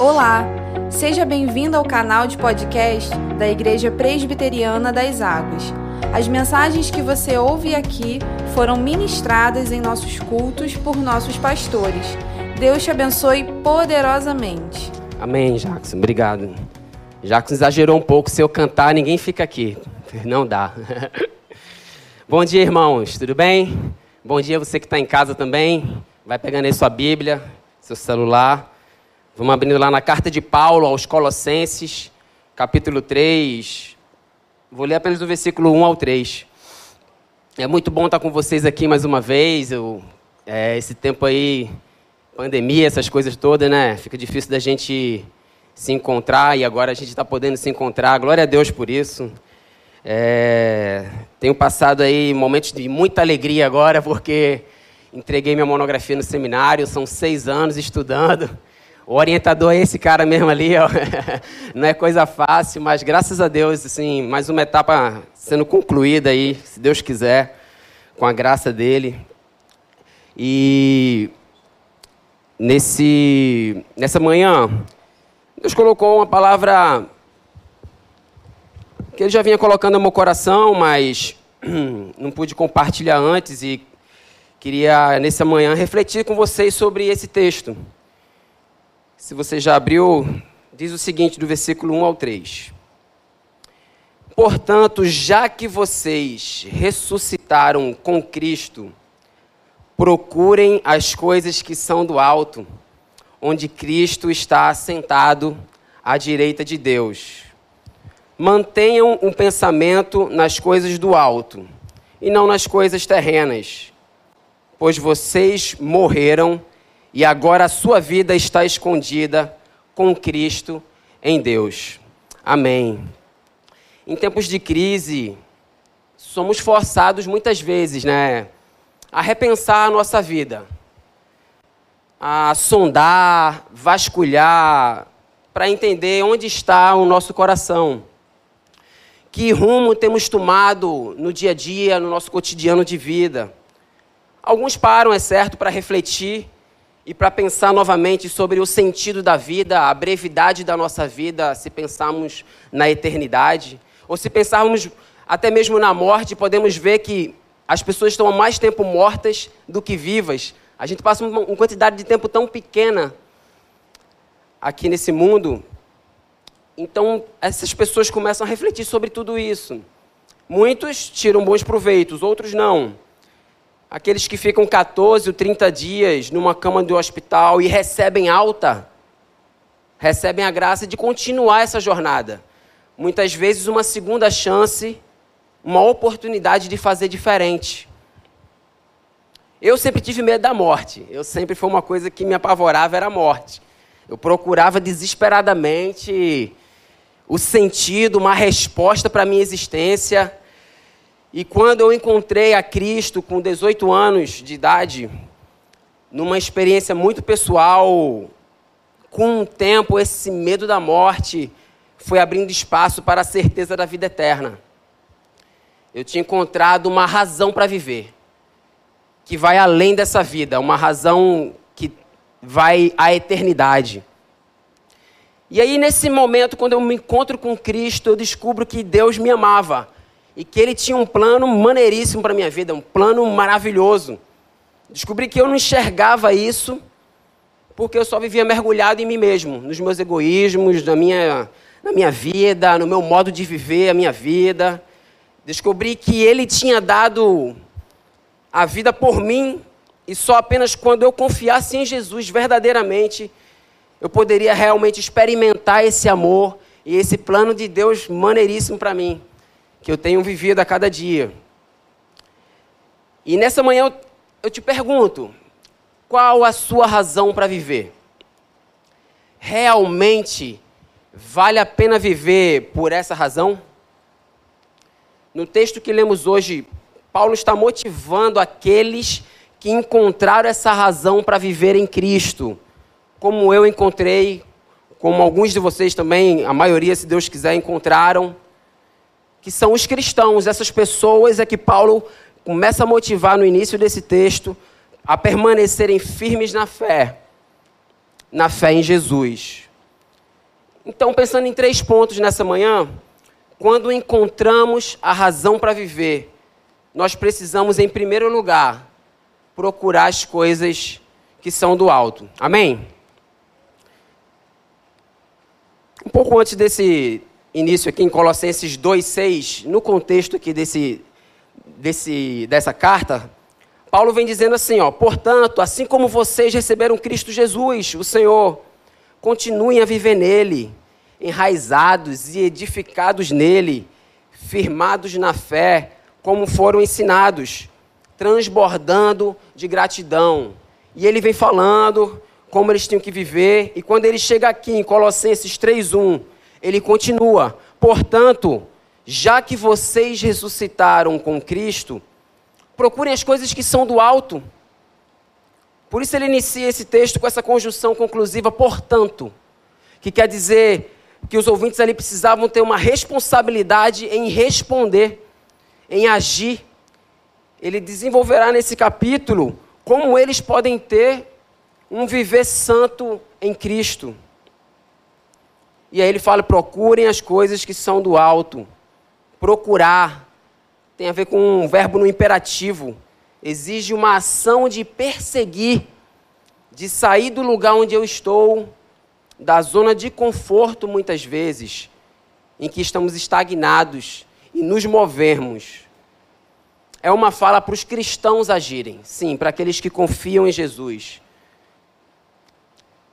Olá, seja bem-vindo ao canal de podcast da Igreja Presbiteriana das Águas. As mensagens que você ouve aqui foram ministradas em nossos cultos por nossos pastores. Deus te abençoe poderosamente. Amém, Jackson. Obrigado. Jackson exagerou um pouco. Se eu cantar, ninguém fica aqui. Não dá. Bom dia, irmãos. Tudo bem? Bom dia você que está em casa também. Vai pegando aí sua Bíblia, seu celular. Vamos abrindo lá na carta de Paulo aos Colossenses, capítulo 3. Vou ler apenas do versículo 1 ao 3. É muito bom estar com vocês aqui mais uma vez. Eu, é, esse tempo aí, pandemia, essas coisas todas, né? Fica difícil da gente se encontrar e agora a gente está podendo se encontrar. Glória a Deus por isso. É, tenho passado aí momentos de muita alegria agora, porque entreguei minha monografia no seminário, são seis anos estudando. O orientador é esse cara mesmo ali, ó. não é coisa fácil, mas graças a Deus, assim, mais uma etapa sendo concluída aí, se Deus quiser, com a graça dele. E nesse, nessa manhã, Deus colocou uma palavra que ele já vinha colocando no meu coração, mas não pude compartilhar antes e queria, nessa manhã, refletir com vocês sobre esse texto. Se você já abriu, diz o seguinte, do versículo 1 ao 3. Portanto, já que vocês ressuscitaram com Cristo, procurem as coisas que são do alto, onde Cristo está assentado à direita de Deus. Mantenham um pensamento nas coisas do alto e não nas coisas terrenas, pois vocês morreram e agora a sua vida está escondida com Cristo em Deus. Amém. Em tempos de crise, somos forçados muitas vezes, né, a repensar a nossa vida, a sondar, vasculhar, para entender onde está o nosso coração. Que rumo temos tomado no dia a dia, no nosso cotidiano de vida. Alguns param, é certo, para refletir e para pensar novamente sobre o sentido da vida, a brevidade da nossa vida, se pensarmos na eternidade, ou se pensarmos até mesmo na morte, podemos ver que as pessoas estão há mais tempo mortas do que vivas. A gente passa uma quantidade de tempo tão pequena aqui nesse mundo. Então, essas pessoas começam a refletir sobre tudo isso. Muitos tiram bons proveitos, outros não. Aqueles que ficam 14 ou 30 dias numa cama do hospital e recebem alta, recebem a graça de continuar essa jornada. Muitas vezes, uma segunda chance, uma oportunidade de fazer diferente. Eu sempre tive medo da morte. Eu sempre foi uma coisa que me apavorava era a morte. Eu procurava desesperadamente o sentido, uma resposta para a minha existência. E quando eu encontrei a Cristo com 18 anos de idade, numa experiência muito pessoal, com o tempo esse medo da morte foi abrindo espaço para a certeza da vida eterna. Eu tinha encontrado uma razão para viver, que vai além dessa vida, uma razão que vai à eternidade. E aí, nesse momento, quando eu me encontro com Cristo, eu descubro que Deus me amava e que ele tinha um plano maneiríssimo para minha vida, um plano maravilhoso. Descobri que eu não enxergava isso porque eu só vivia mergulhado em mim mesmo, nos meus egoísmos, na minha, na minha vida, no meu modo de viver a minha vida. Descobri que ele tinha dado a vida por mim e só apenas quando eu confiasse em Jesus verdadeiramente eu poderia realmente experimentar esse amor e esse plano de Deus maneiríssimo para mim que eu tenho vivido a cada dia. E nessa manhã eu, te pergunto: qual a sua razão para viver? Realmente vale a pena viver por essa razão? No texto que lemos hoje, Paulo está motivando aqueles que encontraram essa razão para viver em Cristo, como eu encontrei, como alguns de vocês também, a maioria, se Deus quiser, encontraram que são os cristãos. Essas pessoas é que Paulo começa a motivar no início desse texto a permanecerem firmes na fé, na fé em Jesus. Então, pensando em três pontos nessa manhã, quando encontramos a razão para viver, nós precisamos, em primeiro lugar, procurar as coisas que são do alto. Amém? Um pouco antes desse início aqui em Colossenses 2,6, no contexto aqui desse, desse, dessa carta, Paulo vem dizendo assim, ó, portanto, assim como vocês receberam Cristo Jesus, o Senhor, continuem a viver nele, enraizados e edificados nele, firmados na fé, como foram ensinados, transbordando de gratidão. E ele vem falando como eles tinham que viver, e quando ele chega aqui em Colossenses 3:1, ele continua: "Portanto, já que vocês ressuscitaram com Cristo, procurem as coisas que são do alto." Por isso ele inicia esse texto com essa conjunção conclusiva, portanto, que quer dizer que os ouvintes ali precisavam ter uma responsabilidade em responder, em agir. Ele desenvolverá nesse capítulo como eles podem ter um viver santo em Cristo. E aí ele fala: procurem as coisas que são do alto. Procurar tem a ver com um verbo no imperativo. Exige uma ação de perseguir, de sair do lugar onde eu estou da zona de conforto, muitas vezes, em que estamos estagnados e nos movermos. É uma fala para os cristãos agirem, sim, para aqueles que confiam em Jesus.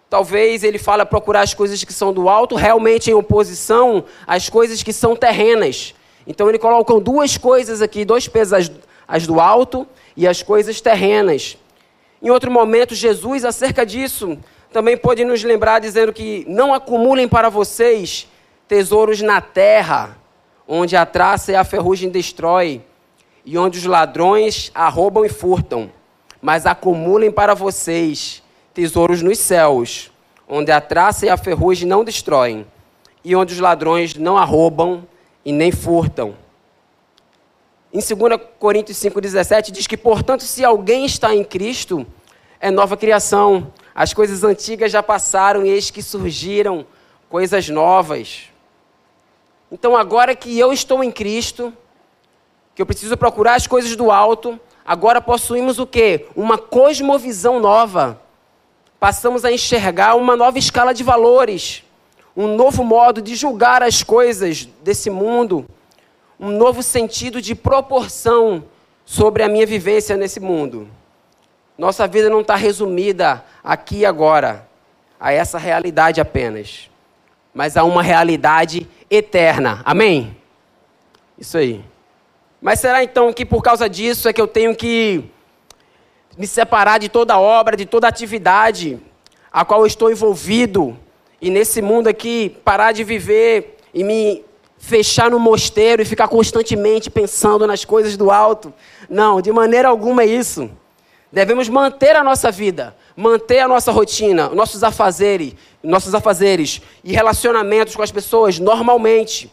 Talvez ele fale procurar as coisas que são do alto, realmente em oposição às coisas que são terrenas. Então ele coloca duas coisas aqui, dois pesos, as, as do alto e as coisas terrenas. Em outro momento, Jesus, acerca disso, também pode nos lembrar dizendo que não acumulem para vocês tesouros na terra, onde a traça e a ferrugem destrói, e onde os ladrões arrombam e furtam, mas acumulem para vocês tesouros nos céus, onde a traça e a ferrugem não destroem, e onde os ladrões não arrombam e nem furtam. Em 2 Coríntios 5,17 diz que, portanto, se alguém está em Cristo, é nova criação. As coisas antigas já passaram e eis que surgiram coisas novas. Então, agora que eu estou em Cristo, que eu preciso procurar as coisas do alto, agora possuímos o quê? Uma cosmovisão nova. Passamos a enxergar uma nova escala de valores, um novo modo de julgar as coisas desse mundo, um novo sentido de proporção sobre a minha vivência nesse mundo. Nossa vida não está resumida aqui e agora, a essa realidade apenas, mas a uma realidade eterna. Amém? Isso aí. Mas será então que por causa disso é que eu tenho que me separar de toda obra, de toda atividade a qual estou envolvido e nesse mundo aqui parar de viver e me fechar no mosteiro e ficar constantemente pensando nas coisas do alto? Não, de maneira alguma é isso. Devemos manter a nossa vida, manter a nossa rotina, nossos afazeres, nossos afazeres e relacionamentos com as pessoas normalmente.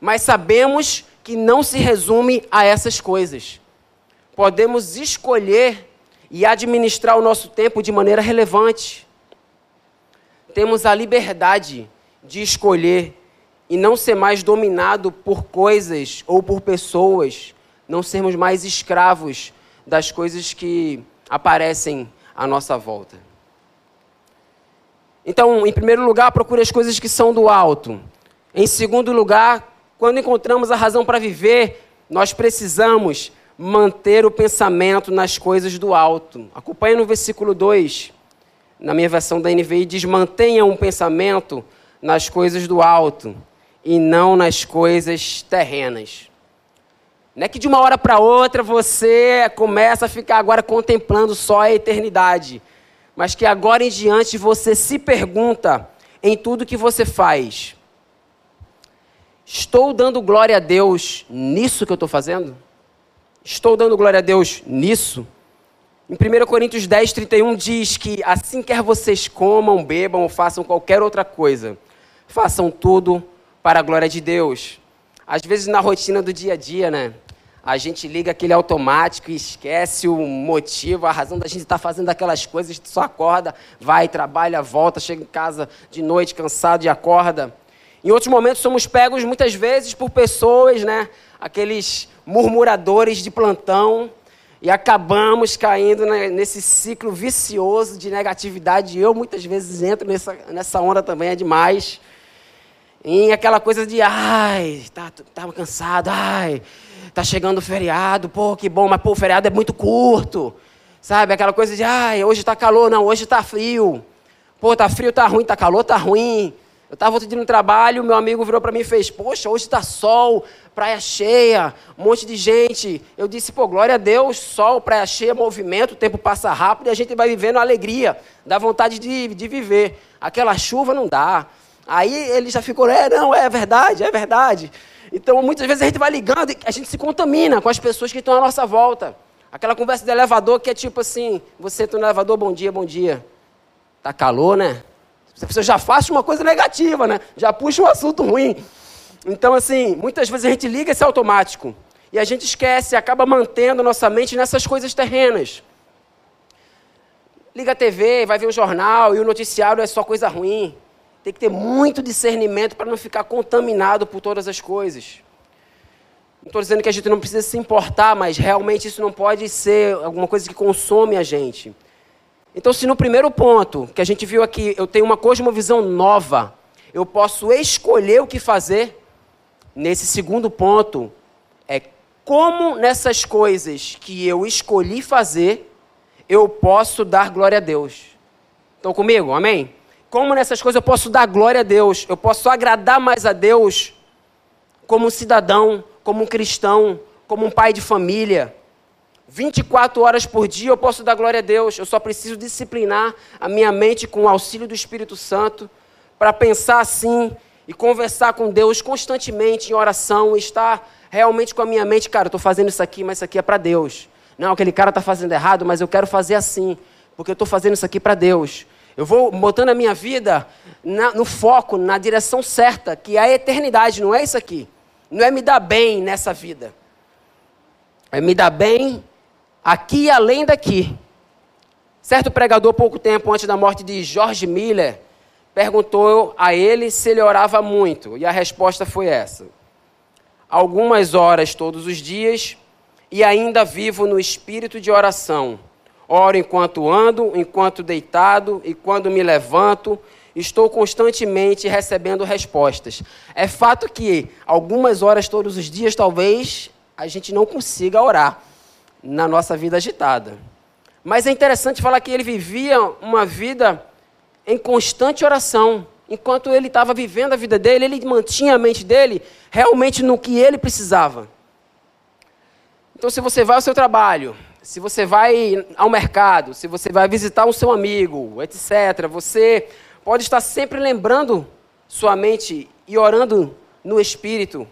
Mas sabemos que não se resume a essas coisas. Podemos escolher e administrar o nosso tempo de maneira relevante. Temos a liberdade de escolher e não ser mais dominado por coisas ou por pessoas, não sermos mais escravos das coisas que aparecem à nossa volta. Então, em primeiro lugar, procure as coisas que são do alto. Em segundo lugar, quando encontramos a razão para viver, nós precisamos manter o pensamento nas coisas do alto. Acompanhe no versículo 2, na minha versão da NVI, diz: mantenha um pensamento nas coisas do alto e não nas coisas terrenas. Não é que de uma hora para outra você começa a ficar agora contemplando só a eternidade, mas que agora em diante você se pergunta em tudo que você faz: estou dando glória a Deus nisso que eu estou fazendo? Estou dando glória a Deus nisso? Em 1 Coríntios 10, 31 diz que assim quer vocês comam, bebam ou façam qualquer outra coisa, façam tudo para a glória de Deus. Às vezes na rotina do dia a dia, né? A gente liga aquele automático e esquece o motivo, a razão da gente estar tá fazendo aquelas coisas, só acorda, vai, trabalha, volta, chega em casa de noite cansado e acorda. Em outros momentos somos pegos muitas vezes por pessoas, né? Aqueles murmuradores de plantão e acabamos caindo nesse ciclo vicioso de negatividade. Eu muitas vezes entro nessa, nessa onda também, é demais. Em aquela coisa de, ai, tá, tava cansado, ai, tá chegando o feriado, pô, que bom, mas pô, o feriado é muito curto. Sabe, aquela coisa de, ai, hoje tá calor, não, hoje tá frio. Pô, tá frio, tá ruim, tá calor, tá ruim. Eu estava outro dia no trabalho, meu amigo virou para mim e fez: Poxa, hoje está sol, praia cheia, um monte de gente. Eu disse: Pô, glória a Deus, sol, praia cheia, movimento, o tempo passa rápido e a gente vai vivendo alegria, dá vontade de, de viver. Aquela chuva não dá. Aí ele já ficou: É, não, é verdade, é verdade. Então muitas vezes a gente vai ligando e a gente se contamina com as pessoas que estão à nossa volta. Aquela conversa de elevador que é tipo assim: Você está no elevador, bom dia, bom dia. Tá calor, né? Você já faz uma coisa negativa, né? Já puxa um assunto ruim. Então, assim, muitas vezes a gente liga esse automático e a gente esquece acaba mantendo nossa mente nessas coisas terrenas. Liga a TV, vai ver o jornal e o noticiário é só coisa ruim. Tem que ter muito discernimento para não ficar contaminado por todas as coisas. Não estou dizendo que a gente não precisa se importar, mas realmente isso não pode ser alguma coisa que consome a gente. Então, se no primeiro ponto que a gente viu aqui, eu tenho uma cosmovisão nova, eu posso escolher o que fazer, nesse segundo ponto, é como nessas coisas que eu escolhi fazer, eu posso dar glória a Deus. Estão comigo? Amém? Como nessas coisas eu posso dar glória a Deus, eu posso agradar mais a Deus como um cidadão, como um cristão, como um pai de família. 24 horas por dia eu posso dar glória a Deus. Eu só preciso disciplinar a minha mente com o auxílio do Espírito Santo para pensar assim e conversar com Deus constantemente em oração, estar realmente com a minha mente, cara, eu estou fazendo isso aqui, mas isso aqui é para Deus. Não, aquele cara está fazendo errado, mas eu quero fazer assim, porque eu estou fazendo isso aqui para Deus. Eu vou botando a minha vida na, no foco, na direção certa, que é a eternidade, não é isso aqui. Não é me dar bem nessa vida. É me dar bem aqui e além daqui. Certo pregador, pouco tempo antes da morte de George Miller, perguntou a ele se ele orava muito, e a resposta foi essa: Algumas horas todos os dias, e ainda vivo no espírito de oração. Oro enquanto ando, enquanto deitado, e quando me levanto, estou constantemente recebendo respostas. É fato que algumas horas todos os dias, talvez, a gente não consiga orar na nossa vida agitada. Mas é interessante falar que ele vivia uma vida em constante oração. Enquanto ele estava vivendo a vida dele, ele mantinha a mente dele realmente no que ele precisava. Então, se você vai ao seu trabalho, se você vai ao mercado, se você vai visitar um seu amigo, etc., você pode estar sempre lembrando sua mente e orando no Espírito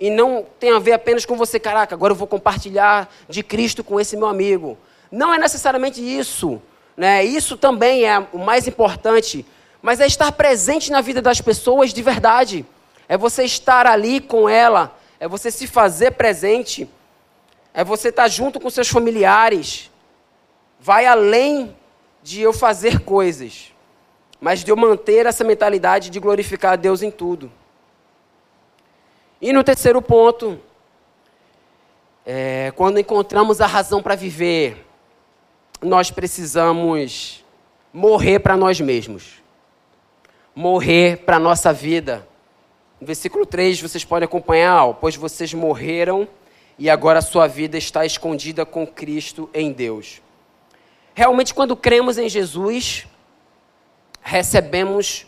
e não tem a ver apenas com você, caraca, agora eu vou compartilhar de Cristo com esse meu amigo. Não é necessariamente isso. Né? Isso também é o mais importante. Mas é estar presente na vida das pessoas de verdade. É você estar ali com ela. É você se fazer presente. É você estar junto com seus familiares. Vai além de eu fazer coisas, mas de eu manter essa mentalidade de glorificar a Deus em tudo. E no terceiro ponto, é, quando encontramos a razão para viver, nós precisamos morrer para nós mesmos. Morrer para a nossa vida. No versículo 3, vocês podem acompanhar, ó, pois vocês morreram e agora a sua vida está escondida com Cristo em Deus. Realmente, quando cremos em Jesus, recebemos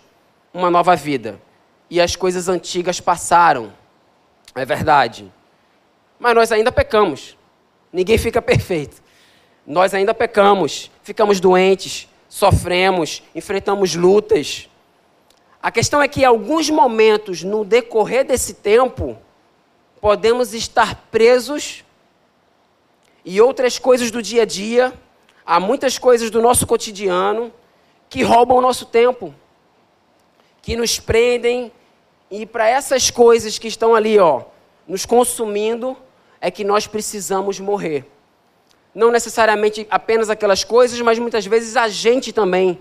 uma nova vida. E as coisas antigas passaram é verdade. Mas nós ainda pecamos. Ninguém fica perfeito. Nós ainda pecamos, ficamos doentes, sofremos, enfrentamos lutas. A questão é que, em alguns momentos, no decorrer desse tempo, podemos estar presos e outras coisas do dia a dia, há muitas coisas do nosso cotidiano que roubam o nosso tempo, que nos prendem e para essas coisas que estão ali, ó, nos consumindo, é que nós precisamos morrer. Não necessariamente apenas aquelas coisas, mas muitas vezes a gente também.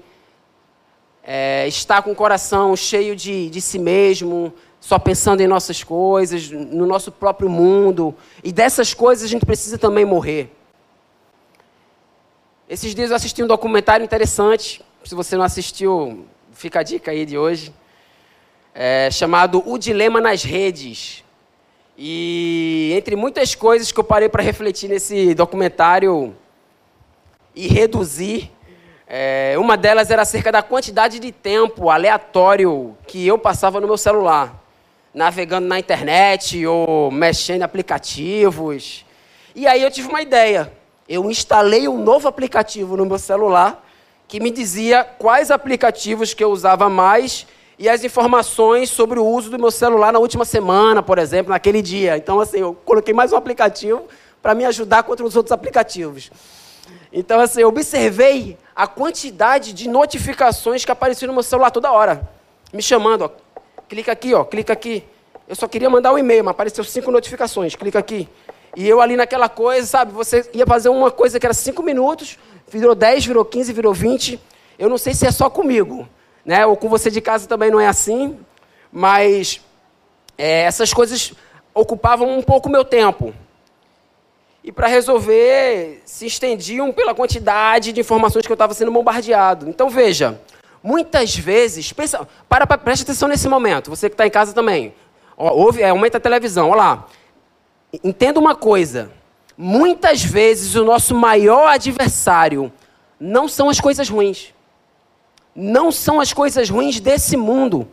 é, está com o coração cheio de, de si mesmo, só pensando em nossas coisas, no nosso próprio mundo. E dessas coisas a gente precisa também morrer. Esses dias eu assisti um documentário interessante. Se você não assistiu, fica a dica aí de hoje. É, chamado O Dilema nas Redes. E entre muitas coisas que eu parei para refletir nesse documentário e reduzir, é, uma delas era acerca da quantidade de tempo aleatório que eu passava no meu celular navegando na internet ou mexendo em aplicativos. E aí eu tive uma ideia. Eu instalei um novo aplicativo no meu celular que me dizia quais aplicativos que eu usava mais e as informações sobre o uso do meu celular na última semana, por exemplo, naquele dia. Então, assim, eu coloquei mais um aplicativo para me ajudar contra os outros aplicativos. Então, assim, eu observei a quantidade de notificações que apareciam no meu celular toda hora, me chamando, ó, clica aqui, ó, clica aqui. Eu só queria mandar um e-mail, mas apareceu cinco notificações, clica aqui. E eu ali naquela coisa, sabe, você ia fazer uma coisa que era cinco minutos, virou 10, virou 15, virou 20. Eu não sei se é só comigo, né? Ou com você de casa também não é assim, mas é, essas coisas ocupavam um pouco meu tempo. E para resolver, se estendiam pela quantidade de informações que eu estava sendo bombardeado. Então veja, Muitas vezes, pensa, para, para, preste atenção nesse momento, você que está em casa também. ouve, é, aumenta a televisão, olha lá. Entenda uma coisa. Muitas vezes o nosso maior adversário não são as coisas ruins. Não são as coisas ruins desse mundo.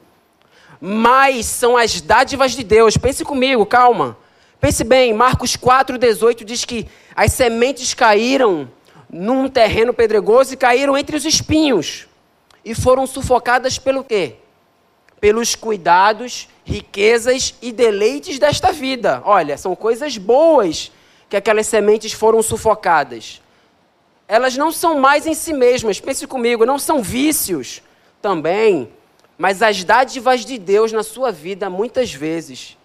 Mas são as dádivas de Deus. Pense comigo, calma. Pense bem, Marcos 4,18 diz que as sementes caíram num terreno pedregoso e caíram entre os espinhos e foram sufocadas pelo quê? Pelos cuidados, riquezas e deleites desta vida. Olha, são coisas boas que aquelas sementes foram sufocadas. Elas não são mais em si mesmas, pense comigo, não são vícios também, mas as dádivas de Deus na sua vida, muitas vezes,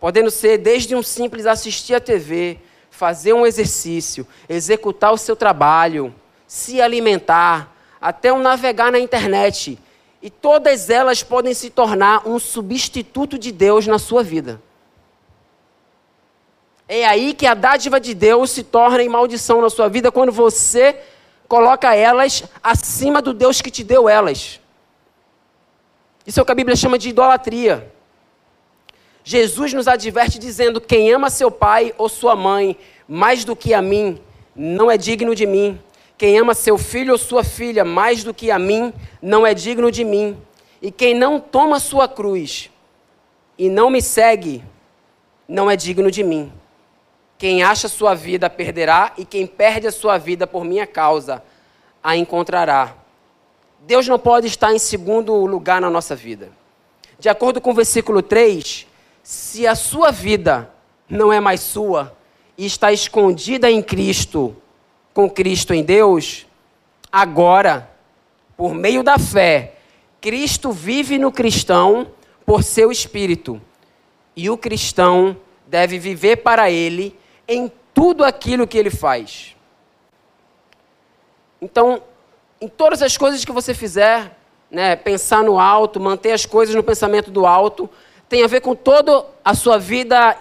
podendo ser desde um simples assistir a TV, fazer um exercício, executar o seu trabalho, se alimentar, até o navegar na internet. E todas elas podem se tornar um substituto de Deus na sua vida. É aí que a dádiva de Deus se torna em maldição na sua vida quando você coloca elas acima do Deus que te deu elas. Isso é o que a Bíblia chama de idolatria. Jesus nos adverte dizendo: quem ama seu pai ou sua mãe mais do que a mim, não é digno de mim. Quem ama seu filho ou sua filha mais do que a mim, não é digno de mim. E quem não toma sua cruz e não me segue, não é digno de mim. Quem acha sua vida perderá, e quem perde a sua vida por minha causa a encontrará. Deus não pode estar em segundo lugar na nossa vida. De acordo com o versículo 3, se a sua vida não é mais sua e está escondida em Cristo, com Cristo em Deus, agora, por meio da fé, Cristo vive no cristão por seu espírito. E o cristão deve viver para ele em tudo aquilo que ele faz. Então, em todas as coisas que você fizer, né, pensar no alto, manter as coisas no pensamento do alto, tem a ver com toda a sua vida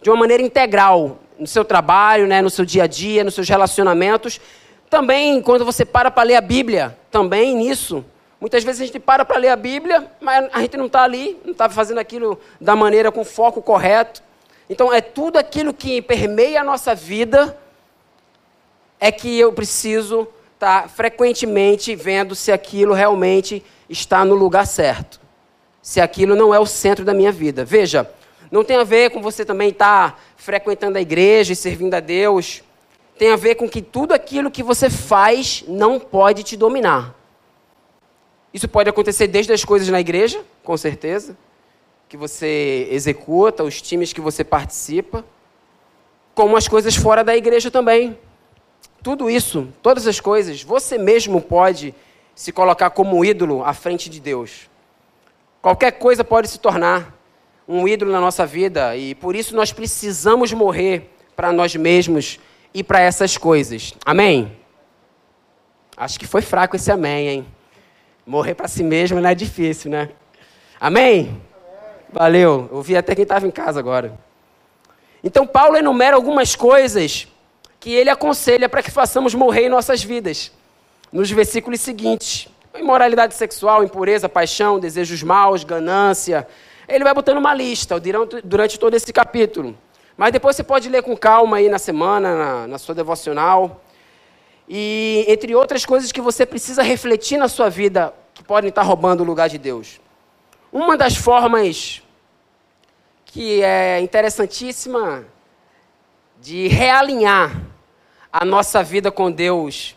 de uma maneira integral, no seu trabalho, né, no seu dia a dia, nos seus relacionamentos. Também, quando você para para ler a Bíblia, também nisso. Muitas vezes a gente para para ler a Bíblia, mas a gente não está ali, não está fazendo aquilo da maneira com foco correto. Então, é tudo aquilo que permeia a nossa vida, é que eu preciso estar tá frequentemente vendo se aquilo realmente está no lugar certo. Se aquilo não é o centro da minha vida. Veja, não tem a ver com você também estar tá frequentando a igreja e servindo a Deus. Tem a ver com que tudo aquilo que você faz não pode te dominar. Isso pode acontecer desde as coisas na igreja, com certeza, que você executa, os times que você participa, como as coisas fora da igreja também. Tudo isso, todas as coisas, você mesmo pode se colocar como ídolo à frente de Deus. Qualquer coisa pode se tornar um ídolo na nossa vida e por isso nós precisamos morrer para nós mesmos e para essas coisas. Amém? Acho que foi fraco esse amém, hein? Morrer para si mesmo não é difícil, né? Amém? Valeu. Eu vi até quem estava em casa agora. Então, Paulo enumera algumas coisas que ele aconselha para que façamos morrer em nossas vidas. Nos versículos seguintes: imoralidade sexual, impureza, paixão, desejos maus, ganância. Ele vai botando uma lista durante todo esse capítulo. Mas depois você pode ler com calma aí na semana, na, na sua devocional. E entre outras coisas que você precisa refletir na sua vida, que podem estar roubando o lugar de Deus. Uma das formas que é interessantíssima de realinhar a nossa vida com Deus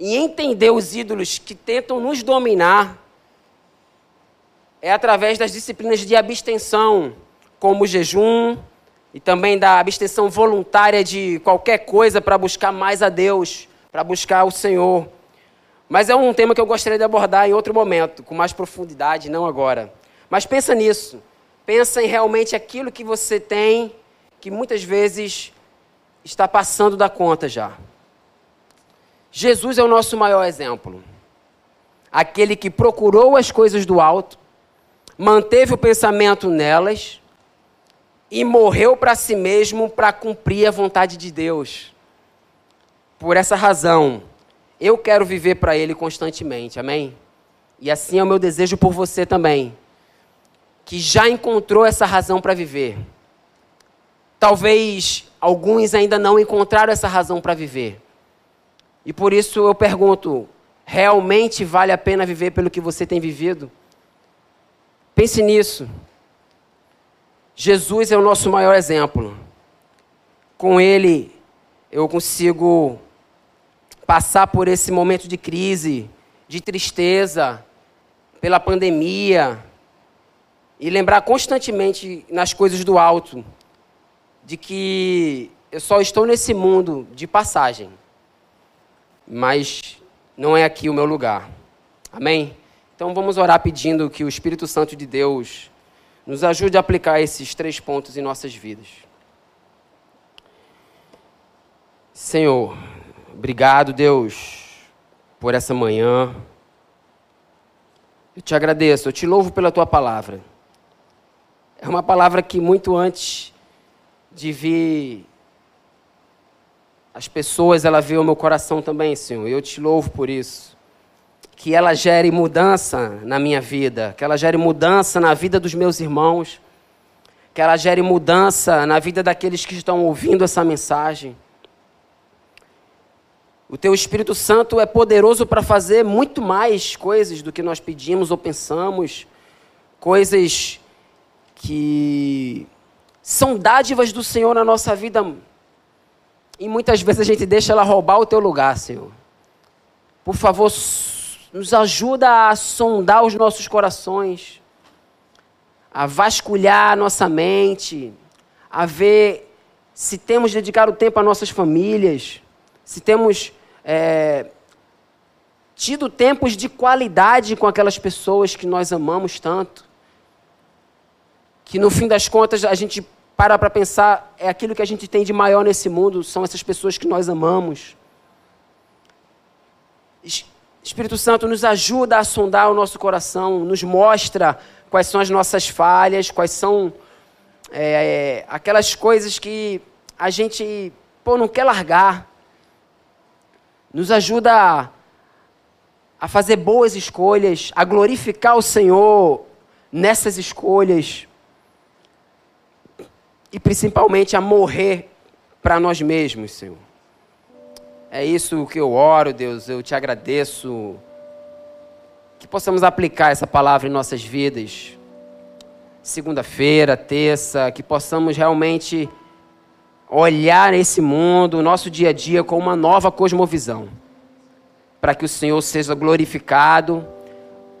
e entender os ídolos que tentam nos dominar é através das disciplinas de abstenção, como o jejum e também da abstenção voluntária de qualquer coisa para buscar mais a Deus, para buscar o Senhor. Mas é um tema que eu gostaria de abordar em outro momento, com mais profundidade, não agora. Mas pensa nisso. Pensa em realmente aquilo que você tem, que muitas vezes está passando da conta já. Jesus é o nosso maior exemplo. Aquele que procurou as coisas do alto, manteve o pensamento nelas e morreu para si mesmo para cumprir a vontade de Deus. Por essa razão, eu quero viver para Ele constantemente, amém? E assim é o meu desejo por você também, que já encontrou essa razão para viver. Talvez alguns ainda não encontraram essa razão para viver. E por isso eu pergunto: realmente vale a pena viver pelo que você tem vivido? Pense nisso. Jesus é o nosso maior exemplo. Com ele, eu consigo passar por esse momento de crise, de tristeza, pela pandemia, e lembrar constantemente nas coisas do alto, de que eu só estou nesse mundo de passagem mas não é aqui o meu lugar. Amém? Então vamos orar pedindo que o Espírito Santo de Deus nos ajude a aplicar esses três pontos em nossas vidas. Senhor, obrigado, Deus, por essa manhã. Eu te agradeço, eu te louvo pela tua palavra. É uma palavra que muito antes de vir as pessoas, ela vê o meu coração também, Senhor. Eu te louvo por isso. Que ela gere mudança na minha vida, que ela gere mudança na vida dos meus irmãos, que ela gere mudança na vida daqueles que estão ouvindo essa mensagem. O teu Espírito Santo é poderoso para fazer muito mais coisas do que nós pedimos ou pensamos, coisas que são dádivas do Senhor na nossa vida e muitas vezes a gente deixa ela roubar o teu lugar, Senhor. Por favor, nos ajuda a sondar os nossos corações, a vasculhar a nossa mente, a ver se temos dedicado tempo às nossas famílias, se temos é, tido tempos de qualidade com aquelas pessoas que nós amamos tanto. Que no fim das contas a gente para para pensar, é aquilo que a gente tem de maior nesse mundo, são essas pessoas que nós amamos. Espírito Santo nos ajuda a sondar o nosso coração, nos mostra quais são as nossas falhas, quais são é, aquelas coisas que a gente pô, não quer largar. Nos ajuda a, a fazer boas escolhas, a glorificar o Senhor nessas escolhas e principalmente a morrer para nós mesmos, Senhor. É isso que eu oro, Deus, eu te agradeço. Que possamos aplicar essa palavra em nossas vidas. Segunda-feira, terça, que possamos realmente olhar esse mundo, nosso dia a dia, com uma nova cosmovisão. Para que o Senhor seja glorificado,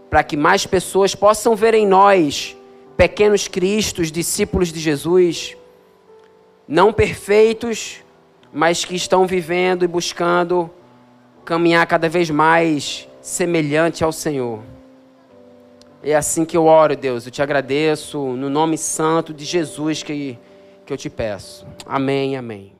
para que mais pessoas possam ver em nós pequenos cristos, discípulos de Jesus não perfeitos, mas que estão vivendo e buscando caminhar cada vez mais semelhante ao Senhor. É assim que eu oro, Deus. Eu te agradeço no nome santo de Jesus que, que eu te peço. Amém, amém.